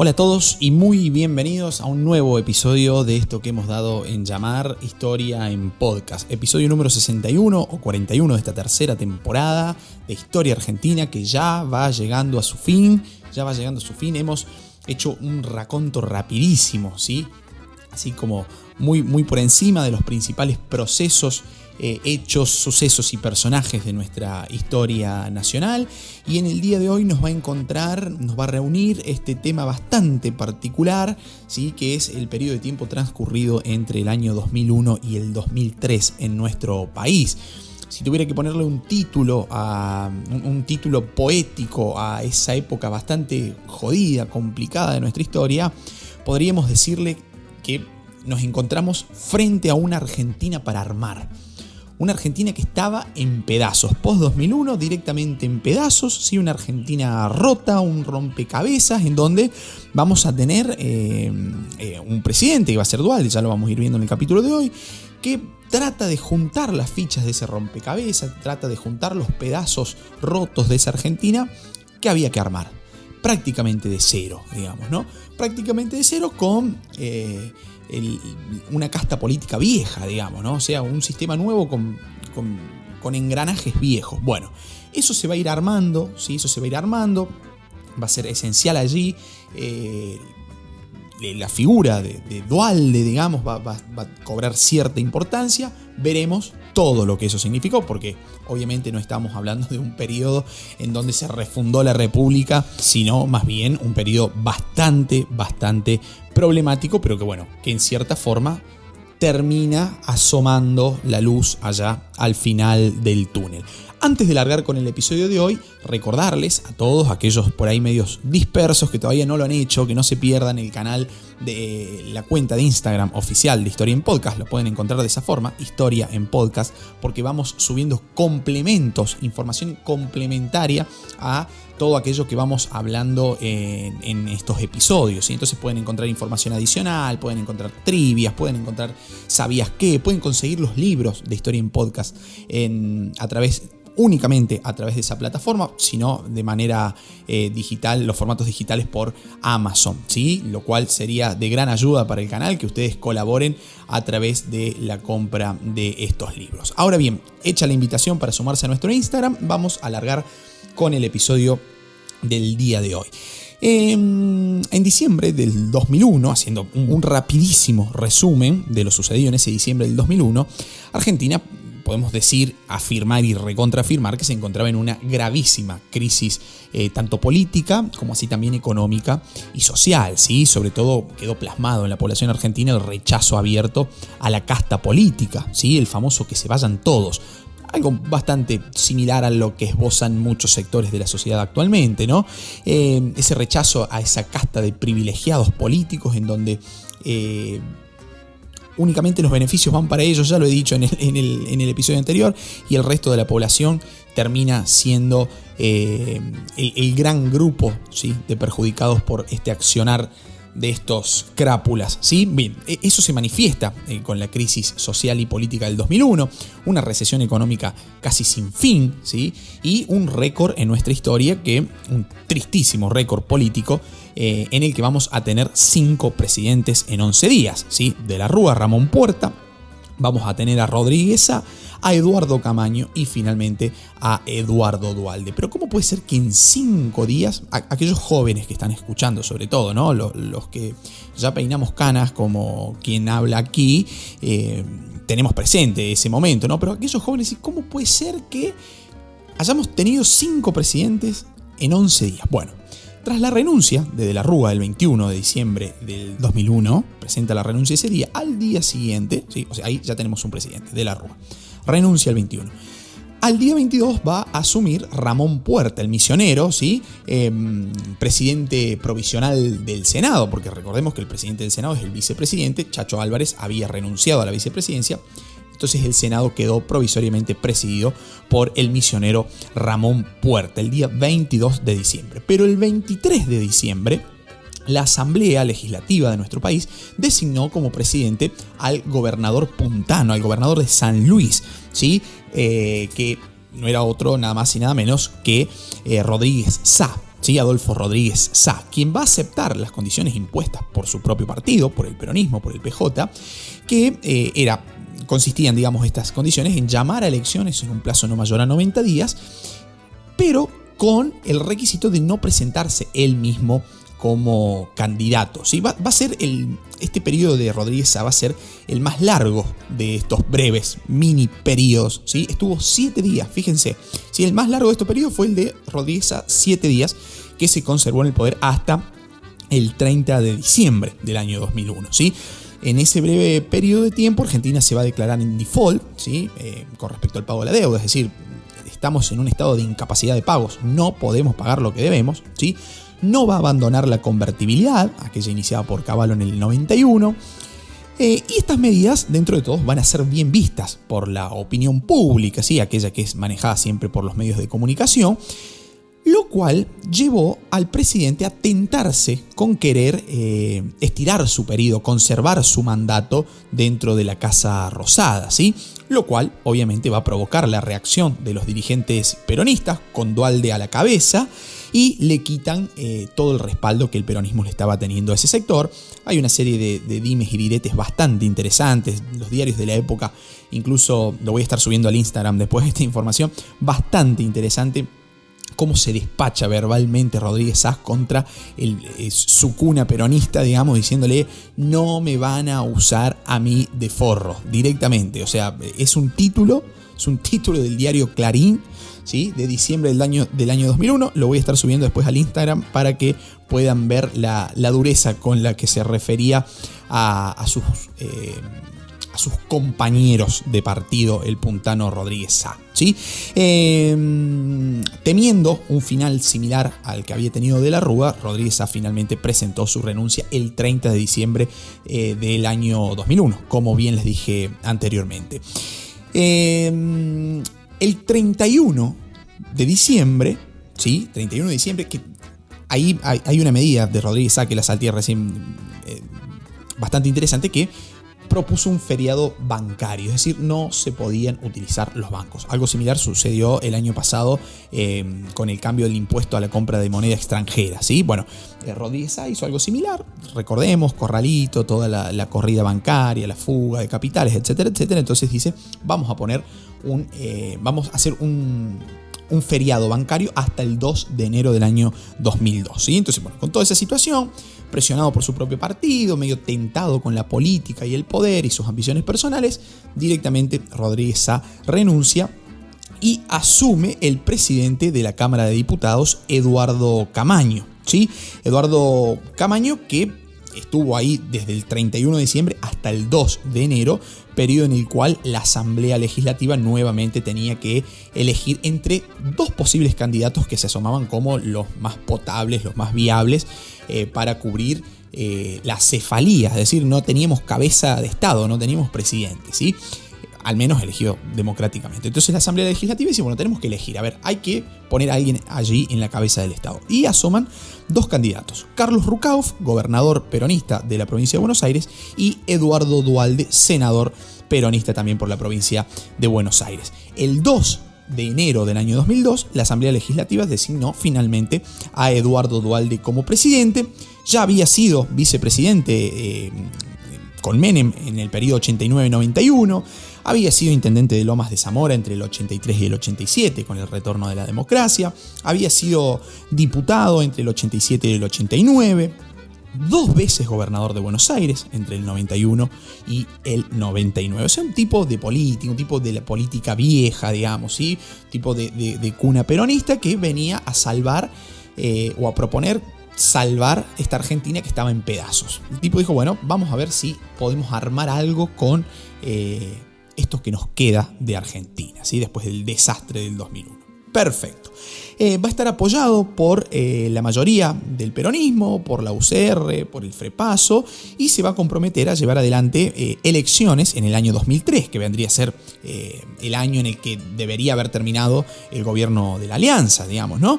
Hola a todos y muy bienvenidos a un nuevo episodio de esto que hemos dado en llamar Historia en Podcast. Episodio número 61 o 41 de esta tercera temporada de Historia Argentina que ya va llegando a su fin. Ya va llegando a su fin. Hemos hecho un raconto rapidísimo, ¿sí? Así como muy, muy por encima de los principales procesos eh, hechos, sucesos y personajes de nuestra historia nacional. Y en el día de hoy nos va a encontrar, nos va a reunir este tema bastante particular, ¿sí? que es el periodo de tiempo transcurrido entre el año 2001 y el 2003 en nuestro país si tuviera que ponerle un título a un, título poético a esa época bastante jodida, complicada de nuestra historia, podríamos decirle que nos encontramos frente a una Argentina para armar una Argentina que estaba en pedazos. Post 2001 directamente en pedazos, ¿sí? una Argentina rota, un rompecabezas, en donde vamos a tener eh, eh, un presidente que va a ser dual, ya lo vamos a ir viendo en el capítulo de hoy, que trata de juntar las fichas de ese rompecabezas, trata de juntar los pedazos rotos de esa Argentina que había que armar. Prácticamente de cero, digamos, ¿no? Prácticamente de cero con eh, una casta política vieja, digamos, ¿no? O sea, un sistema nuevo con, engranajes viejos. Bueno, eso se va a ir armando, ¿sí? Eso se va a ir armando, va a ser esencial allí. Eh, la figura de, Dualde, digamos, va, a cobrar cierta importancia. Veremos todo lo que eso significó, porque obviamente no estamos hablando de un periodo en donde se refundó la República, sino más bien un periodo bastante, bastante problemático, pero que bueno, que en cierta forma termina asomando la luz allá al final del túnel. Antes de largar con el episodio de hoy, recordarles a todos aquellos por ahí medios dispersos que todavía no lo han hecho, que no se pierdan el canal de la cuenta de Instagram oficial de Historia en Podcast, lo pueden encontrar de esa forma, Historia en Podcast, porque vamos subiendo complementos, información complementaria a todo aquello que vamos hablando en, estos episodios. y Entonces pueden encontrar información adicional, pueden encontrar trivias, pueden encontrar sabías qué, pueden conseguir los libros de historia en podcast en, a través únicamente a través de esa plataforma, sino de manera eh, digital, los formatos digitales por Amazon, ¿sí? Lo cual sería de gran ayuda para el canal que ustedes colaboren a través de la compra de estos libros. Ahora bien, hecha la invitación para sumarse a nuestro Instagram, vamos a alargar con el episodio del día de hoy. Em, en diciembre del 2001, haciendo un, rapidísimo resumen de lo sucedido en ese diciembre del 2001, Argentina podemos decir, afirmar y recontrafirmar que se encontraba en una gravísima crisis eh, tanto política como así también económica y social. ¿sí? Sobre todo quedó plasmado en la población argentina el rechazo abierto a la casta política, ¿sí? el famoso que se vayan todos algo bastante similar a lo que esbozan muchos sectores de la sociedad actualmente, ¿no? Eh, ese rechazo a esa casta de privilegiados políticos en donde eh, únicamente los beneficios van para ellos, ya lo he dicho en el, episodio anterior, y el resto de la población termina siendo eh, el, gran grupo ¿sí? de perjudicados por este accionar de estos crápulas. ¿sí? Bien, e, eso se manifiesta eh, con la crisis social y política del 2001, una recesión económica casi sin fin, ¿sí? y un récord en nuestra historia, que un tristísimo récord político, eh, en el que vamos a tener cinco presidentes en 11 días. ¿sí? De la Rúa, Ramón Puerta, vamos a tener a Rodríguez a Eduardo Camaño y finalmente a Eduardo Dualde. Pero ¿cómo puede ser que en cinco días, aquellos jóvenes que están escuchando sobre todo, ¿no? los, que ya peinamos canas como quien habla aquí, eh, tenemos presente ese momento, ¿no? Pero aquellos jóvenes, ¿cómo puede ser que hayamos tenido cinco presidentes en 11 días? Bueno, tras la renuncia de De la Rúa el 21 de diciembre del 2001, presenta la renuncia ese día, al día siguiente, o sea, ahí ya tenemos un presidente, De la Rúa renuncia el 21. Al día 22 va a asumir Ramón Puerta, el misionero, ¿sí? Em, presidente provisional del Senado, porque recordemos que el presidente del Senado es el vicepresidente, Chacho Álvarez había renunciado a la vicepresidencia, entonces el Senado quedó provisoriamente presidido por el misionero Ramón Puerta el día 22 de diciembre. Pero el 23 de diciembre la Asamblea Legislativa de nuestro país designó como presidente al gobernador puntano, al gobernador de San Luis, ¿sí? Eh, que no era otro nada más y nada menos que eh, Rodríguez Sá. ¿sí? Adolfo Rodríguez Sá, quien va a aceptar las condiciones impuestas por su propio partido, por el peronismo, por el PJ, que eh, era, consistían, digamos, estas condiciones en llamar a elecciones en un plazo no mayor a 90 días, pero con el requisito de no presentarse él mismo como candidato. ¿sí? Va, a ser el, este periodo de Rodríguez va a ser el más largo de estos breves mini periodos. ¿sí? Estuvo siete días, fíjense. ¿sí? El más largo de estos periodos fue el de Rodríguez siete días, que se conservó en el poder hasta el 30 de diciembre del año 2001. ¿sí? En ese breve periodo de tiempo, Argentina se va a declarar en default ¿sí? Eh, con respecto al pago de la deuda, es decir, estamos en un estado de incapacidad de pagos, no podemos pagar lo que debemos. ¿sí? no va a abandonar la convertibilidad, aquella iniciada por Caballo en el 91. Eh, y estas medidas, dentro de todos, van a ser bien vistas por la opinión pública, ¿sí? aquella que es manejada siempre por los medios de comunicación, lo cual llevó al presidente a tentarse con querer eh, estirar su periodo, conservar su mandato dentro de la Casa Rosada, ¿sí? lo cual obviamente va a provocar la reacción de los dirigentes peronistas, con Dualde a la cabeza, y le quitan eh, todo el respaldo que el peronismo le estaba teniendo a ese sector. Hay una serie de, dimes y diretes bastante interesantes, los diarios de la época, incluso lo voy a estar subiendo al Instagram después de esta información, bastante interesante cómo se despacha verbalmente Rodríguez Sass contra eh, su cuna peronista, digamos, diciéndole no me van a usar a mí de forro directamente. O sea, es un título, es un título del diario Clarín de diciembre del año, del año 2001. Lo voy a estar subiendo después al Instagram para que puedan ver la, dureza con la que se refería a, sus, eh, sus compañeros de partido, el puntano Rodríguez Sá. ¿sí? Em, temiendo un final similar al que había tenido de la Rúa, Rodríguez Sá finalmente presentó su renuncia el 30 de diciembre eh, del año 2001, como bien les dije anteriormente. Eh, el 31 de diciembre, ¿sí? 31 de diciembre, que ahí hay, una medida de Rodríguez Sá que la salté recién eh, bastante interesante que propuso un feriado bancario, es decir, no se podían utilizar los bancos. Algo similar sucedió el año pasado eh, con el cambio del impuesto a la compra de moneda extranjera. ¿sí? Bueno, eh, Rodríguez hizo algo similar, recordemos, corralito, toda la, corrida bancaria, la fuga de capitales, etcétera, etcétera. Entonces dice, vamos a poner un, eh, vamos a hacer un un feriado bancario hasta el 2 de enero del año 2002. ¿sí? Entonces, bueno, con toda esa situación, presionado por su propio partido, medio tentado con la política y el poder y sus ambiciones personales, directamente Rodríguez Sá renuncia y asume el presidente de la Cámara de Diputados, Eduardo Camaño. ¿sí? Eduardo Camaño que estuvo ahí desde el 31 de diciembre hasta el 2 de enero, periodo en el cual la Asamblea Legislativa nuevamente tenía que elegir entre dos posibles candidatos que se asomaban como los más potables, los más viables eh, para cubrir eh, la cefalía, es decir, no teníamos cabeza de Estado, no teníamos presidente, ¿sí? Al menos elegido democráticamente. Entonces la Asamblea Legislativa dice, bueno, tenemos que elegir, a ver, hay que poner a alguien allí en la cabeza del Estado. Y asoman dos candidatos, Carlos Rucauf, gobernador peronista de la provincia de Buenos Aires, y Eduardo Dualde, senador peronista también por la provincia de Buenos Aires. El 2 de enero del año 2002, la Asamblea Legislativa designó finalmente a Eduardo Dualde como presidente. Ya había sido vicepresidente eh, con Menem en el periodo 89-91. Había sido intendente de Lomas de Zamora entre el 83 y el 87 con el retorno de la democracia. Había sido diputado entre el 87 y el 89. Dos veces gobernador de Buenos Aires entre el 91 y el 99. O sea, un tipo de política, un tipo de la política vieja, digamos, tipo de, cuna peronista que venía a salvar eh, o a proponer salvar esta Argentina que estaba en pedazos. El tipo dijo, bueno, vamos a ver si podemos armar algo con eh, esto que nos queda de Argentina, ¿sí? después del desastre del 2001. Perfecto. Eh, va a estar apoyado por eh, la mayoría del peronismo, por la UCR, por el FREPASO y se va a comprometer a llevar adelante elecciones en el año 2003, que vendría a ser el año en el que debería haber terminado el gobierno de la Alianza, digamos, ¿no?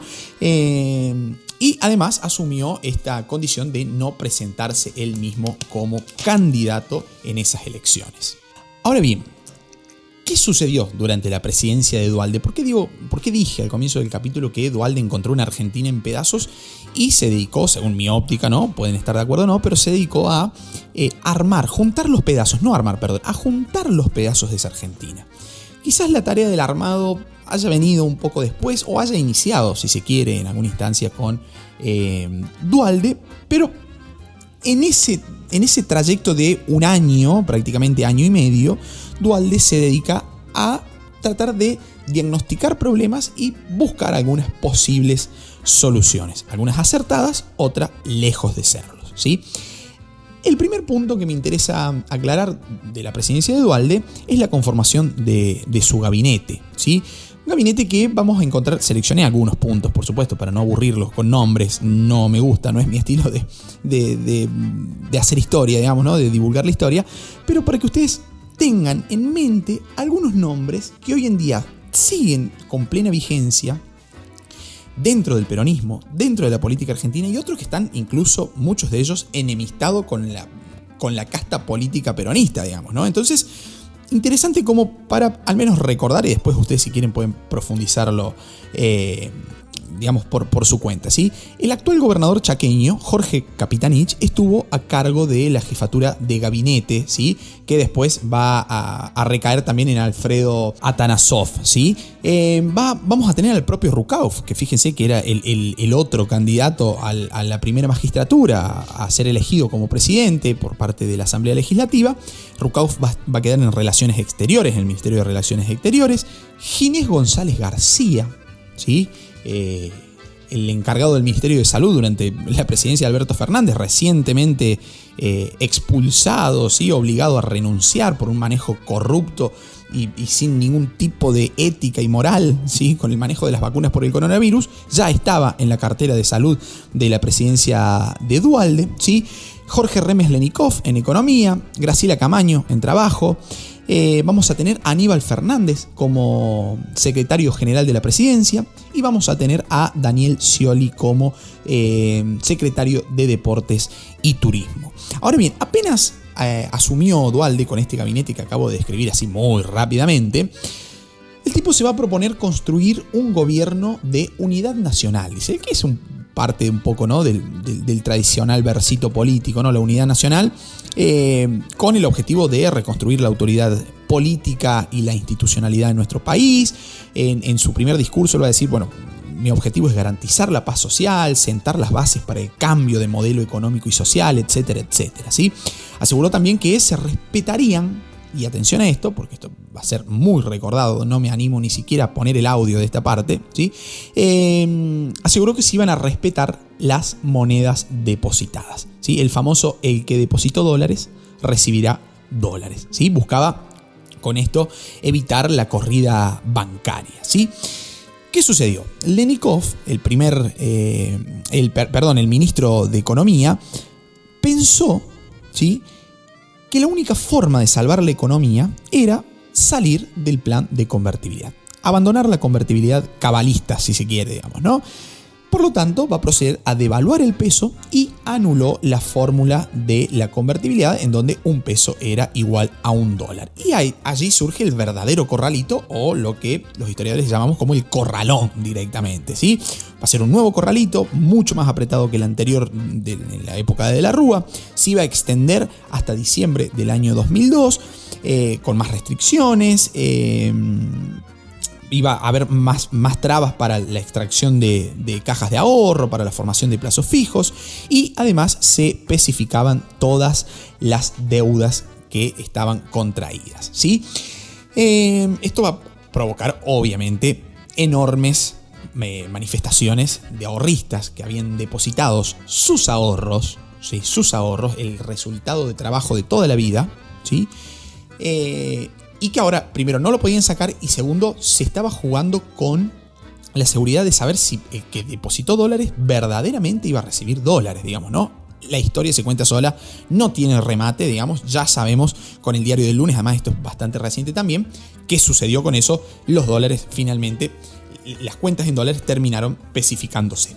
Y además asumió esta condición de no presentarse él mismo como candidato en esas elecciones. Ahora bien, ¿Qué sucedió durante la presidencia de Dualde? ¿Por qué, digo, ¿Por qué dije al comienzo del capítulo que Dualde encontró una Argentina en pedazos y se dedicó, según mi óptica, ¿no? Pueden estar de acuerdo o no, pero se dedicó a eh, armar, juntar los pedazos, no armar, perdón, a juntar los pedazos de esa Argentina. Quizás la tarea del armado haya venido un poco después o haya iniciado, si se quiere, en alguna instancia con eh, Dualde, pero en ese, en ese trayecto de un año, prácticamente año y medio, Dualde se dedica a tratar de diagnosticar problemas y buscar algunas posibles soluciones. Algunas acertadas, otras lejos de serlos. ¿sí? El primer punto que me interesa aclarar de la presidencia de Dualde es la conformación de, su gabinete. ¿sí? Gabinete que vamos a encontrar, seleccioné algunos puntos, por supuesto, para no aburrirlos con nombres, no me gusta, no es mi estilo de, de hacer historia, digamos, ¿no? de divulgar la historia, pero para que ustedes tengan en mente algunos nombres que hoy en día siguen con plena vigencia dentro del peronismo, dentro de la política argentina y otros que están incluso, muchos de ellos, enemistados con la, con la casta política peronista, digamos, ¿no? Entonces, interesante como para al menos recordar y después ustedes si quieren pueden profundizarlo eh, digamos, por, por su cuenta. ¿sí? El actual gobernador chaqueño, Jorge Capitanich, estuvo a cargo de la jefatura de gabinete, ¿sí? que después va a, recaer también en Alfredo Atanasov. ¿sí? Eh, va, vamos a tener al propio Rukauf, que fíjense que era el, otro candidato a la primera magistratura a ser elegido como presidente por parte de la Asamblea Legislativa. Rukauf va, va a quedar en Relaciones Exteriores, en el Ministerio de Relaciones Exteriores. Ginés González García, ¿sí? Eh, el encargado del Ministerio de Salud durante la presidencia de Alberto Fernández, recientemente eh, expulsado, ¿sí? obligado a renunciar por un manejo corrupto y, sin ningún tipo de ética y moral, ¿sí? con el manejo de las vacunas por el coronavirus, ya estaba en la cartera de salud de la presidencia de Dualde. ¿sí? Jorge Remes Lenikov en economía, Graciela Camaño en trabajo, eh, vamos a tener a Aníbal Fernández como secretario general de la presidencia y vamos a tener a Daniel Scioli como eh, secretario de Deportes y Turismo. Ahora bien, apenas eh, asumió Dualde con este gabinete que acabo de describir así muy rápidamente, el tipo se va a proponer construir un gobierno de unidad nacional. Dice que es un parte un poco ¿no? del, tradicional versito político, ¿no? la unidad nacional, eh, con el objetivo de reconstruir la autoridad política y la institucionalidad de nuestro país. En, su primer discurso lo va a decir, bueno, mi objetivo es garantizar la paz social, sentar las bases para el cambio de modelo económico y social, etcétera, etcétera. ¿sí? Aseguró también que se respetarían y atención a esto, porque esto va a ser muy recordado, no me animo ni siquiera a poner el audio de esta parte, ¿sí? Em, aseguró que se iban a respetar las monedas depositadas. ¿sí? El famoso el que depositó dólares recibirá dólares. ¿sí? Buscaba con esto evitar la corrida bancaria. ¿sí? ¿Qué sucedió? Lenikov, el primer, eh, el, perdón, el ministro de Economía, pensó, ¿sí? Que la única forma de salvar la economía era salir del plan de convertibilidad. Abandonar la convertibilidad cabalista, si se quiere, digamos, ¿no? Por lo tanto, va a proceder a devaluar el peso y anuló la fórmula de la convertibilidad en donde un peso era igual a un dólar. Y allí surge el verdadero corralito o lo que los historiadores llamamos como el corralón directamente. ¿sí? Va a ser un nuevo corralito, mucho más apretado que el anterior de, la época de la Rúa. Se iba a extender hasta diciembre del año 2002 eh, con más restricciones. Eh, iba a haber más, más trabas para la extracción de, cajas de ahorro, para la formación de plazos fijos y además se especificaban todas las deudas que estaban contraídas. ¿sí? Eh, esto va a provocar obviamente enormes eh, manifestaciones de ahorristas que habían depositado sus ahorros, ¿sí? sus ahorros, el resultado de trabajo de toda la vida, ¿sí? Eh, y que ahora, primero, no lo podían sacar y segundo, se estaba jugando con la seguridad de saber si el que depositó dólares verdaderamente iba a recibir dólares, digamos, ¿no? La historia se cuenta sola, no tiene remate, digamos, ya sabemos con el diario del lunes, además esto es bastante reciente también, qué sucedió con eso, los dólares finalmente, las cuentas en dólares terminaron especificándose.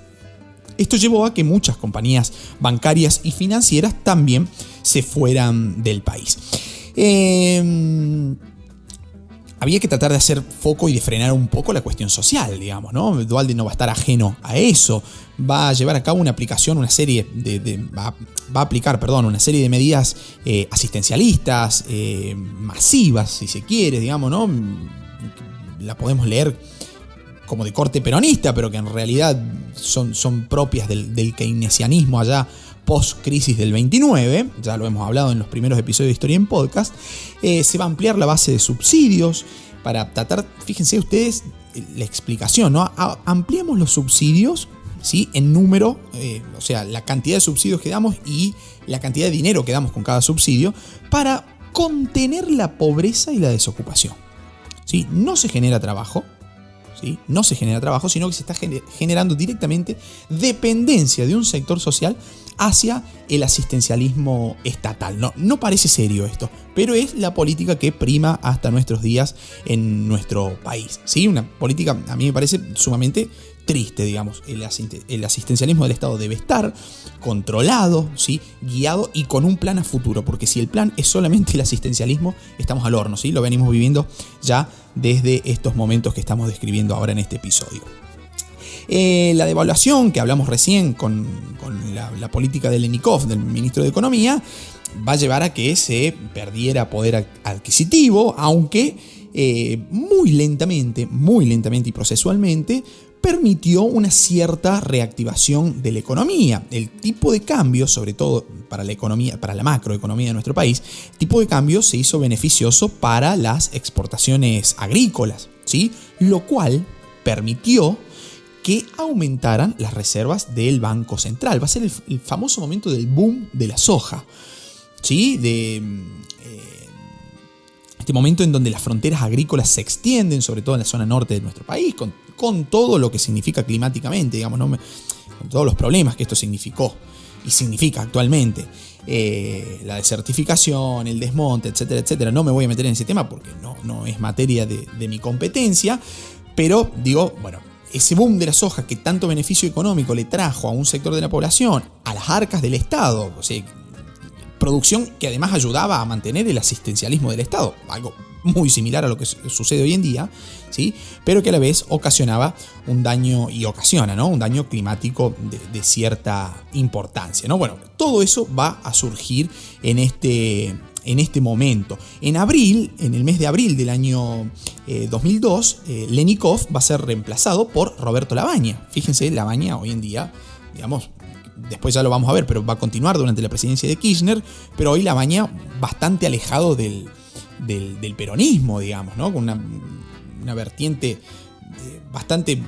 Esto llevó a que muchas compañías bancarias y financieras también se fueran del país. Eh, había que tratar de hacer foco y de frenar un poco la cuestión social, digamos, ¿no? Dualde no va a estar ajeno a eso, va a llevar a cabo una aplicación, una serie de, va, a aplicar, perdón, una serie de medidas eh, asistencialistas, eh, masivas, si se quiere, digamos, ¿no? La podemos leer como de corte peronista, pero que en realidad son, son propias del, del keynesianismo allá post-crisis del 29, ya lo hemos hablado en los primeros episodios de Historia en Podcast, eh, se va a ampliar la base de subsidios para tratar, fíjense ustedes la explicación, ¿no? ampliamos los subsidios ¿sí? en número, eh, o sea, la cantidad de subsidios que damos y la cantidad de dinero que damos con cada subsidio para contener la pobreza y la desocupación. ¿sí? No se genera trabajo, ¿sí? no se genera trabajo, sino que se está generando directamente dependencia de un sector social hacia el asistencialismo estatal. No, no parece serio esto, pero es la política que prima hasta nuestros días en nuestro país. ¿sí? Una política a mí me parece sumamente triste, digamos. El, asistencialismo del Estado debe estar controlado, ¿sí? guiado y con un plan a futuro, porque si el plan es solamente el asistencialismo, estamos al horno, ¿sí? lo venimos viviendo ya desde estos momentos que estamos describiendo ahora en este episodio. Eh, la devaluación que hablamos recién con, la, política de Lenikov, del ministro de Economía, va a llevar a que se perdiera poder adquisitivo, aunque eh, muy lentamente, muy lentamente y procesualmente, permitió una cierta reactivación de la economía. El tipo de cambio, sobre todo para la economía, para la macroeconomía de nuestro país, el tipo de cambio se hizo beneficioso para las exportaciones agrícolas, ¿sí? Lo cual permitió que aumentaran las reservas del Banco Central. Va a ser el, famoso momento del boom de la soja. ¿Sí? De eh, este momento en donde las fronteras agrícolas se extienden, sobre todo en la zona norte de nuestro país, con, con todo lo que significa climáticamente, digamos, ¿no? con todos los problemas que esto significó y significa actualmente. Eh, la desertificación, el desmonte, etcétera, etcétera. No me voy a meter en ese tema porque no, no es materia de, de mi competencia, pero digo, bueno, ese boom de la soja que tanto beneficio económico le trajo a un sector de la población, a las arcas del Estado, producción que además ayudaba a mantener el asistencialismo del Estado, algo muy similar a lo que sucede hoy en día, ¿sí? pero que a la vez ocasionaba un daño y ocasiona ¿no? un daño climático de, cierta importancia. ¿no? Bueno, todo eso va a surgir en este, en este momento. En abril, en el mes de abril del año 2002, eh, eh, Lenikov va a ser reemplazado por Roberto Labaña. Fíjense, Labaña hoy en día, digamos, después ya lo vamos a ver, pero va a continuar durante la presidencia de Kirchner, pero hoy Labaña bastante alejado del, del, peronismo, digamos, ¿no? Con una, una vertiente eh, bastante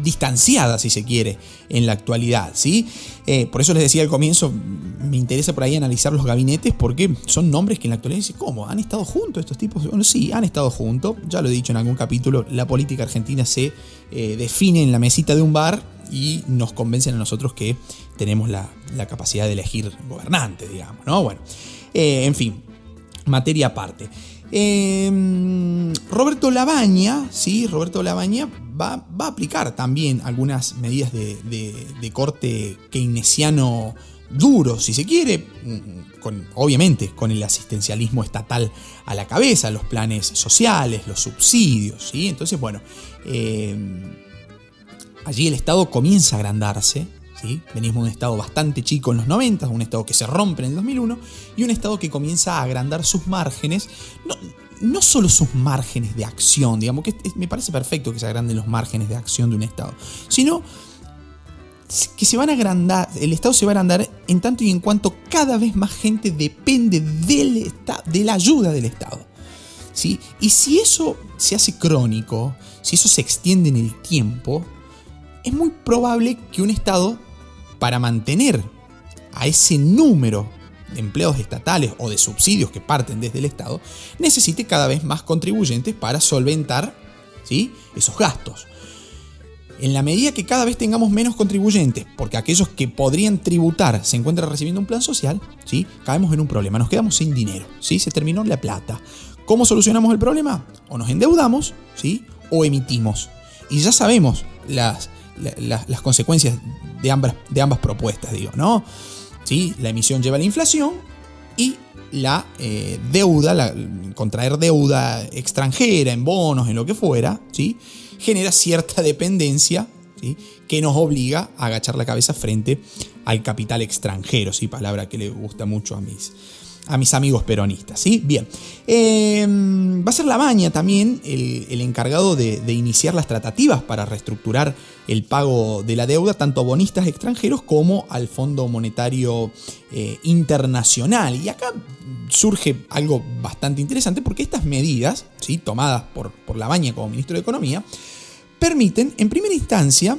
distanciada, si se quiere, en la actualidad. ¿sí? Eh, por eso les decía al comienzo, me interesa por ahí analizar los gabinetes porque son nombres que en la actualidad dicen, ¿cómo? ¿Han estado juntos estos tipos? Bueno, sí, han estado juntos. Ya lo he dicho en algún capítulo, la política argentina se eh, define en la mesita de un bar y nos convencen a nosotros que tenemos la, capacidad de elegir gobernantes, digamos, ¿no? Bueno, eh, en fin, materia aparte. Em, Roberto Labaña, ¿sí? Roberto Labaña va, a aplicar también algunas medidas de, corte keynesiano duro, si se quiere, mm, con, obviamente con el asistencialismo estatal a la cabeza, los planes sociales, los subsidios, ¿sí? Entonces, bueno, em, allí el Estado comienza a agrandarse, Venimos de un estado bastante chico en los 90, un estado que se rompe en el 2001 y un estado que comienza a agrandar sus márgenes, no solo sus márgenes de acción, digamos que me parece perfecto que se agranden los márgenes de acción de un estado, sino que se van a agrandar, el Estado se va a agrandar en tanto y en cuanto cada vez más gente depende del de la ayuda del Estado. ¿sí? Y si eso se hace crónico, si eso se extiende en el tiempo, es muy probable que un Estado para mantener a ese número de empleados estatales o de subsidios que parten desde el Estado, necesite cada vez más contribuyentes para solventar ¿sí? esos gastos. En la medida que cada vez tengamos menos contribuyentes, porque aquellos que podrían tributar se encuentran recibiendo un plan social, ¿sí? caemos en un problema, nos quedamos sin dinero, ¿sí? se terminó la plata. ¿Cómo solucionamos el problema? O nos endeudamos, ¿sí? o emitimos. Y ya sabemos las, las consecuencias de ambas, de ambas propuestas, digo, ¿no? ¿Sí? La emisión lleva a la inflación y la eh, deuda, la, contraer deuda extranjera en bonos, en lo que fuera, ¿sí? genera cierta dependencia ¿sí? que nos obliga a agachar la cabeza frente al capital extranjero, ¿sí? palabra que le gusta mucho a mis, a mis amigos peronistas. ¿sí? Bien, em, va a ser la también el, encargado de, iniciar las tratativas para reestructurar el pago de la deuda tanto a bonistas extranjeros como al Fondo Monetario eh, Internacional. Y acá surge algo bastante interesante porque estas medidas, ¿sí? tomadas por, por la como ministro de Economía, permiten, en primera instancia,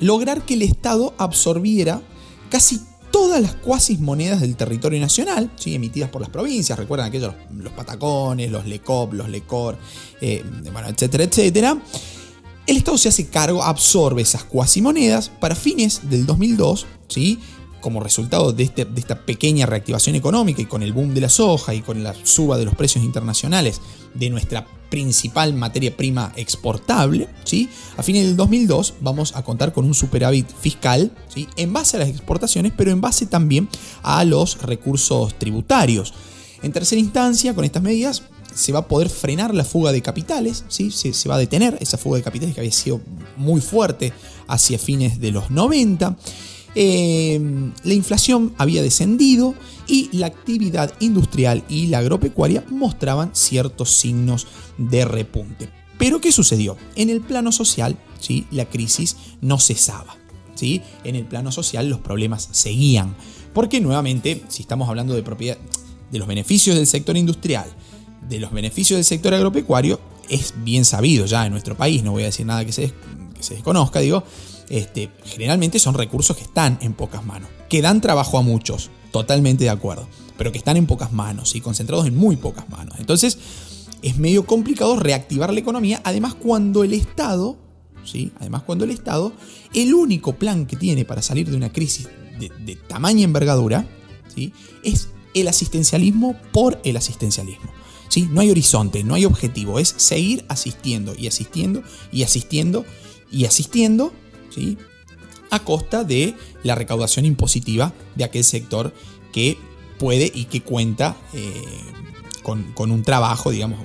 lograr que el Estado absorbiera casi todas las cuasis monedas del territorio nacional, ¿sí? emitidas por las provincias, recuerdan aquellos, los, patacones, los lecop, los lecor, eh, etcétera, etcétera. El Estado se hace cargo, absorbe esas cuasi monedas para fines del 2002, ¿sí? como resultado de, este, de, esta pequeña reactivación económica y con el boom de la soja y con la suba de los precios internacionales de nuestra principal materia prima exportable, ¿sí? a fines del 2002 vamos a contar con un superávit fiscal ¿sí? en base a las exportaciones, pero en base también a los recursos tributarios. En tercera instancia, con estas medidas se va a poder frenar la fuga de capitales, ¿sí? se, se va a detener esa fuga de capitales que había sido muy fuerte hacia fines de los 90. Em, la inflación había descendido y la actividad industrial y la agropecuaria mostraban ciertos signos de repunte. Pero ¿qué sucedió? En el plano social, ¿sí? la crisis no cesaba. ¿sí? En el plano social los problemas seguían. Porque nuevamente, si estamos hablando de propiedad, de los beneficios del sector industrial, de los beneficios del sector agropecuario, es bien sabido ya en nuestro país, no voy a decir nada que se, que se desconozca, digo, este, generalmente son recursos que están en pocas manos, que dan trabajo a muchos, totalmente de acuerdo, pero que están en pocas manos y concentrados en muy pocas manos. Entonces, es medio complicado reactivar la economía, además cuando el Estado, ¿sí? además cuando el Estado, el único plan que tiene para salir de una crisis de, de tamaña envergadura, ¿sí? es el asistencialismo por el asistencialismo. ¿Sí? No hay horizonte, no hay objetivo, es seguir asistiendo y asistiendo y asistiendo y asistiendo a costa de la recaudación impositiva de aquel sector que puede y que cuenta eh, con, un trabajo, digamos,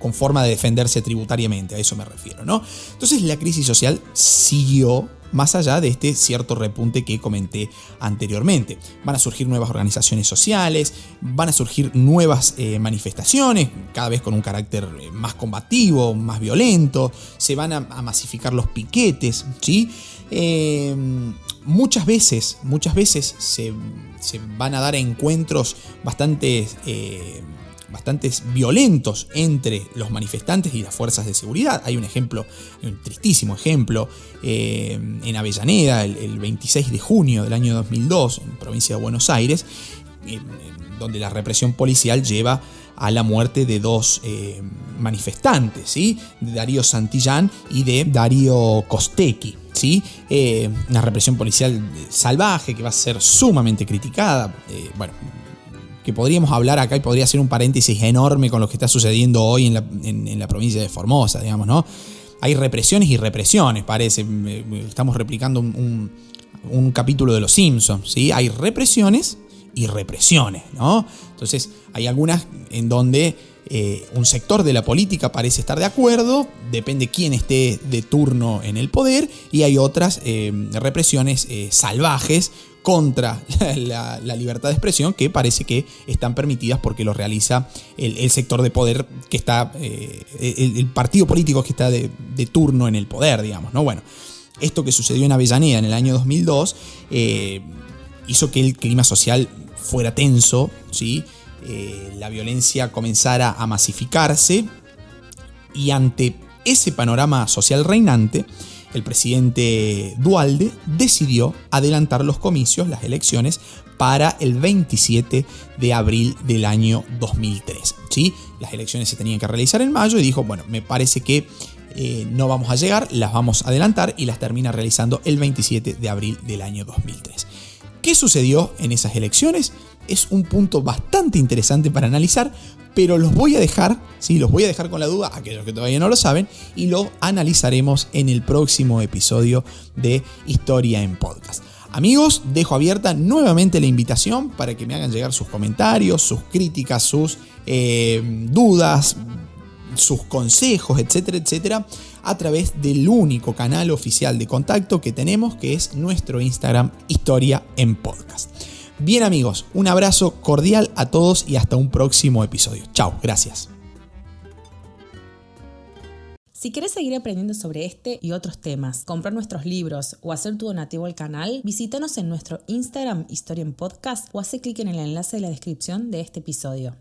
con forma de defenderse tributariamente, a eso me refiero, ¿no? Entonces la crisis social siguió más allá de este cierto repunte que comenté anteriormente. Van a surgir nuevas organizaciones sociales, van a surgir nuevas eh, manifestaciones, cada vez con un carácter eh, más combativo, más violento, se van a, masificar los piquetes, ¿sí? Eh, muchas veces, muchas veces se, van a dar encuentros bastante bastantes violentos entre los manifestantes y las fuerzas de seguridad. Hay un ejemplo, un tristísimo ejemplo, eh, en Avellaneda, el, 26 de junio del año 2002, en provincia de Buenos Aires, donde la represión policial lleva a la muerte de dos eh, manifestantes, ¿sí? de Darío Santillán y de Darío Costecchi. ¿sí? Eh, una represión policial salvaje que va a ser sumamente criticada. bueno, que podríamos hablar acá y podría ser un paréntesis enorme con lo que está sucediendo hoy en la, provincia de Formosa, digamos, ¿no? Hay represiones y represiones, parece. Estamos replicando un, capítulo de Los Simpsons, ¿sí? Hay represiones y represiones, ¿no? Entonces, hay algunas en donde eh, un sector de la política parece estar de acuerdo, depende quién esté de turno en el poder, y hay otras eh, represiones eh, salvajes contra la, libertad de expresión que parece que están permitidas porque lo realiza el, sector de poder que está, eh, el, partido político que está de, turno en el poder, digamos, ¿no? Bueno, esto que sucedió en Avellaneda en el año 2002 eh, hizo que el clima social fuera tenso, ¿sí? Eh, la violencia comenzara a masificarse y ante ese panorama social reinante, el presidente Dualde decidió adelantar los comicios, las elecciones, para el 27 de abril del año 2003. ¿sí? Las elecciones se tenían que realizar en mayo y dijo, bueno, me parece que eh, no vamos a llegar, las vamos a adelantar y las termina realizando el 27 de abril del año 2003. ¿Qué sucedió en esas elecciones? Es un punto bastante interesante para analizar pero los voy a dejar, sí, los voy a dejar con la duda, aquellos que todavía no lo saben, y lo analizaremos en el próximo episodio de Historia en Podcast. Amigos, dejo abierta nuevamente la invitación para que me hagan llegar sus comentarios, sus críticas, sus eh, dudas, sus consejos, etcétera, etcétera, a través del único canal oficial de contacto que tenemos, que es nuestro Instagram Historia en Podcast. Bien amigos, un abrazo cordial a todos y hasta un próximo episodio. Chao, gracias. Si quieres seguir aprendiendo sobre este y otros temas, comprar nuestros libros o hacer tu donativo al canal, visítanos en nuestro Instagram Historia en Podcast o hace clic en el enlace de la descripción de este episodio.